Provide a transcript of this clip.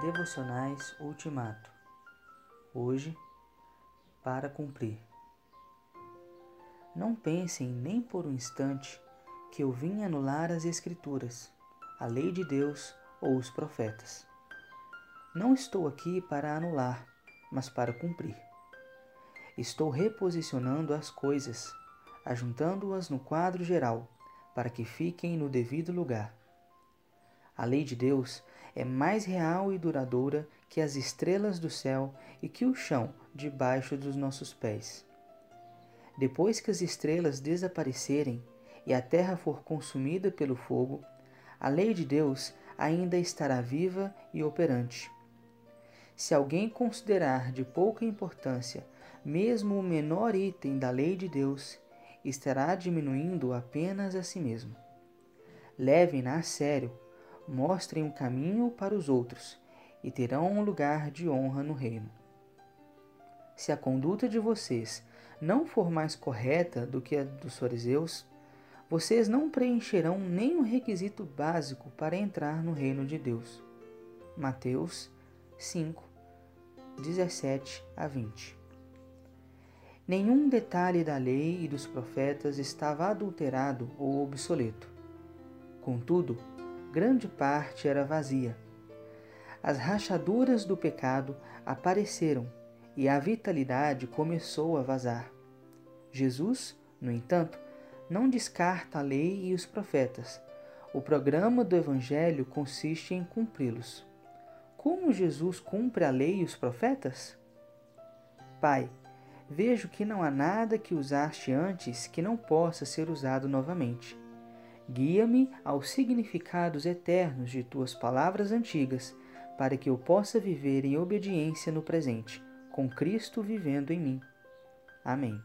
Devocionais Ultimato. Hoje, para cumprir. Não pensem nem por um instante que eu vim anular as Escrituras, a lei de Deus ou os profetas. Não estou aqui para anular, mas para cumprir. Estou reposicionando as coisas, ajuntando-as no quadro geral, para que fiquem no devido lugar. A lei de Deus é mais real e duradoura que as estrelas do céu e que o chão debaixo dos nossos pés. Depois que as estrelas desaparecerem e a terra for consumida pelo fogo, a lei de Deus ainda estará viva e operante. Se alguém considerar de pouca importância mesmo o menor item da lei de Deus, estará diminuindo apenas a si mesmo. Levem-na a sério mostrem um caminho para os outros e terão um lugar de honra no reino. Se a conduta de vocês não for mais correta do que a dos fariseus, vocês não preencherão o requisito básico para entrar no reino de Deus. Mateus 5, 17 a 20. Nenhum detalhe da lei e dos profetas estava adulterado ou obsoleto. Contudo, grande parte era vazia. As rachaduras do pecado apareceram e a vitalidade começou a vazar. Jesus, no entanto, não descarta a lei e os profetas. O programa do Evangelho consiste em cumpri-los. Como Jesus cumpre a lei e os profetas? Pai, vejo que não há nada que usaste antes que não possa ser usado novamente. Guia-me aos significados eternos de tuas palavras antigas, para que eu possa viver em obediência no presente, com Cristo vivendo em mim. Amém.